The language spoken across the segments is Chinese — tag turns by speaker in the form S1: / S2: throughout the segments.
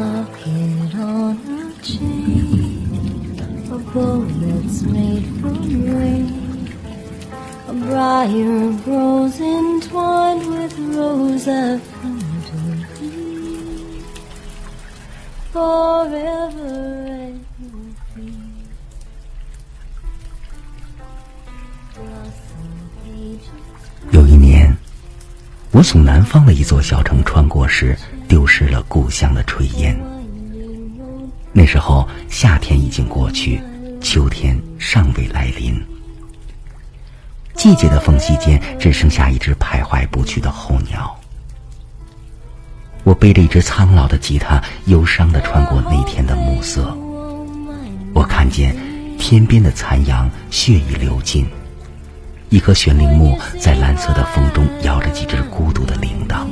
S1: locket on her chain, a bow that's made from rain. A briar grows entwined with rose I've come to be. Forever it will be. Blossom pages
S2: 有一年，我从南方的一座小城穿过时，丢失了故乡的炊烟。那时候，夏天已经过去，秋天尚未来临。季节的缝隙间，只剩下一只徘徊不去的候鸟。我背着一只苍老的吉他，忧伤地穿过那天的暮色。我看见天边的残阳，血已流尽。一棵悬铃木在蓝色的风中摇着几只孤独的铃铛。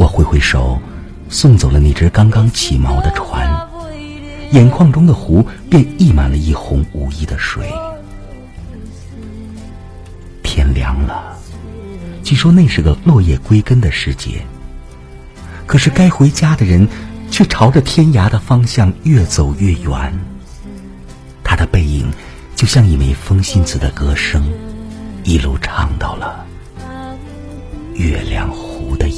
S2: 我挥挥手，送走了那只刚刚起锚的船，眼眶中的湖便溢满了一泓无依的水。天凉了，据说那是个落叶归根的时节。可是该回家的人，却朝着天涯的方向越走越远。他的背影，就像一枚风信子的歌声，一路唱到了月亮湖的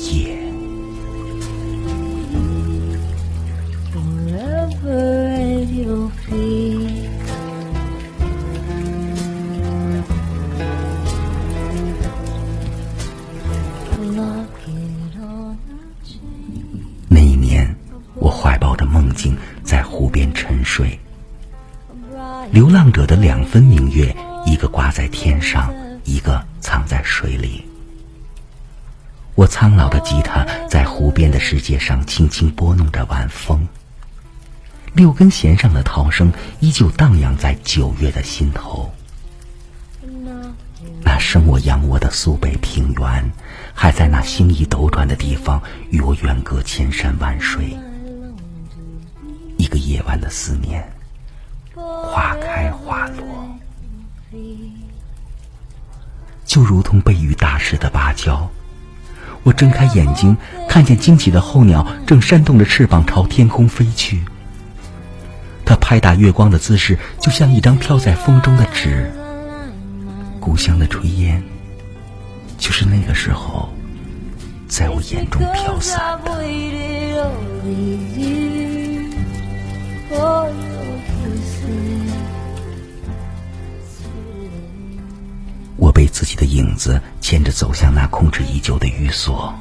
S2: 那一年，我怀抱着梦境在湖边沉睡。流浪者的两分明月，一个挂在天上，一个藏在水里。我苍老的吉他在湖边的世界上轻轻拨弄着晚风，六根弦上的涛声依旧荡漾在九月的心头。那生我养我的苏北平原，还在那星移斗转的地方，与我远隔千山万水。一个夜晚的思念，花开花落，就如同被雨打湿的芭蕉。我睁开眼睛，看见惊起的候鸟正扇动着翅膀朝天空飞去。他拍打月光的姿势，就像一张飘在风中的纸。故乡的炊烟，就是那个时候，在我眼中飘散的。我被自己的影子牵着走向那空置已久的寓所。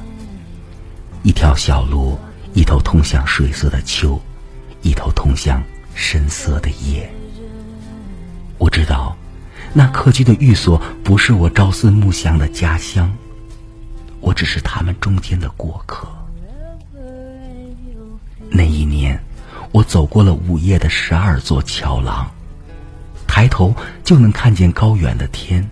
S2: 一条小路，一头通向水色的秋，一头通向深色的夜。我知道，那客居的寓所不是我朝思暮想的家乡，我只是他们中间的过客。那一年，我走过了午夜的十二座桥廊，抬头就能看见高远的天。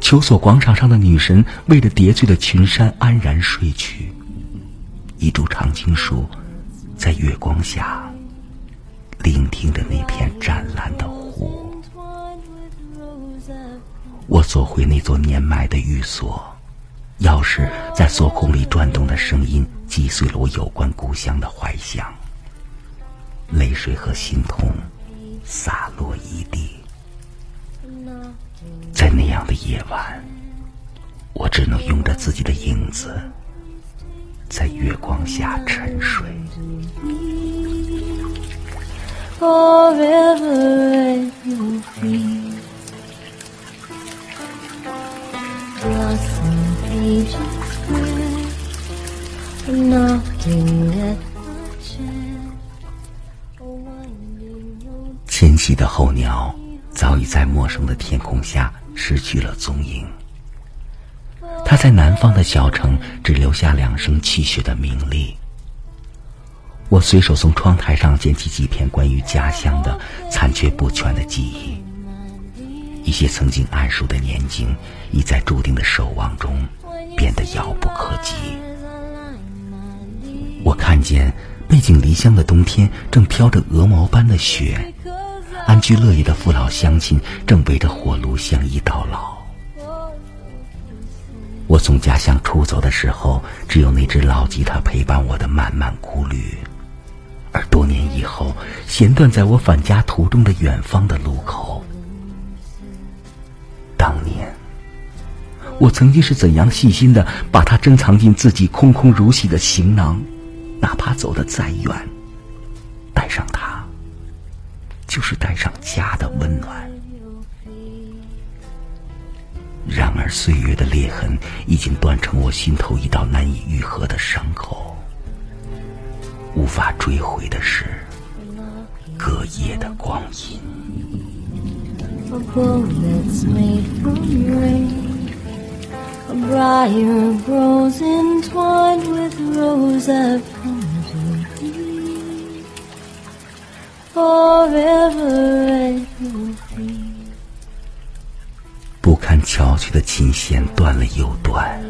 S2: 求索广场上的女神为着叠翠的群山安然睡去，一株常青树在月光下聆听着那片湛蓝的湖。我走回那座年迈的寓所，钥匙在锁孔里转动的声音击碎了我有关故乡的怀想，泪水和心痛洒落一地。在那样的夜晚，我只能拥着自己的影子，在月光下沉睡。
S1: Forever at your feet. Blossom pages spread, knocking at my chest. A winding road
S2: 迁徙的候鸟早已在陌生的天空下失去了踪影。它在南方的小城只留下两声泣血的鸣栗。我随手从窗台上捡起几篇关于家乡的残缺不全的记忆，一些曾经谙熟的年景，已在注定的守望中变得遥不可及。我看见背井离乡的冬天正飘着鹅毛般的雪，安居乐业的父老乡亲正围着火炉相依到老。我从家乡出走的时候，只有那只老吉他陪伴我的漫漫孤旅；而多年以后，弦断在我返家途中的远方的路口。当年，我曾经是怎样细心的把它珍藏进自己空空如洗的行囊，哪怕走得再远，带上它，就是带上家的温暖。然而，岁月的裂痕已经断成我心头一道难以愈合的伤口。无法追回的是隔夜的光阴。不堪敲去的琴弦断了又断，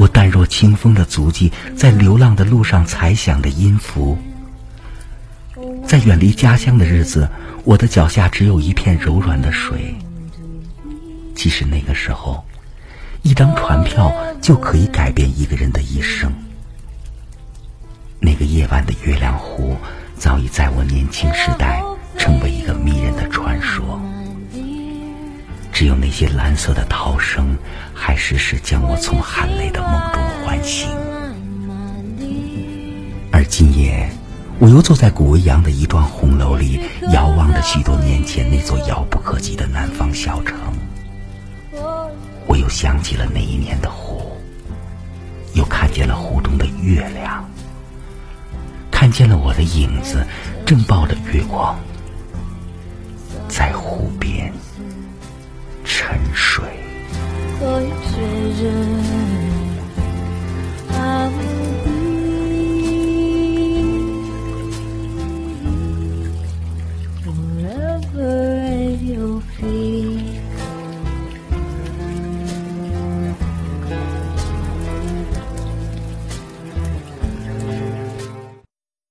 S2: 我淡若清风的足迹，在流浪的路上踩响的音符。在远离家乡的日子，我的脚下只有一片柔软的水。其实那个时候，一张船票就可以改变一个人的一生。那个夜晚的月亮湖，早已在我年轻时代只有那些蓝色的涛声，还时时将我从含泪的梦中唤醒。而今夜，我又坐在古维扬的一幢红楼里，遥望着许多年前那座遥不可及的南方小城。我又想起了那一年的湖，又看见了湖中的月亮，看见了我的影子，正抱着月光，在湖边。沉睡。
S1: 可以确认。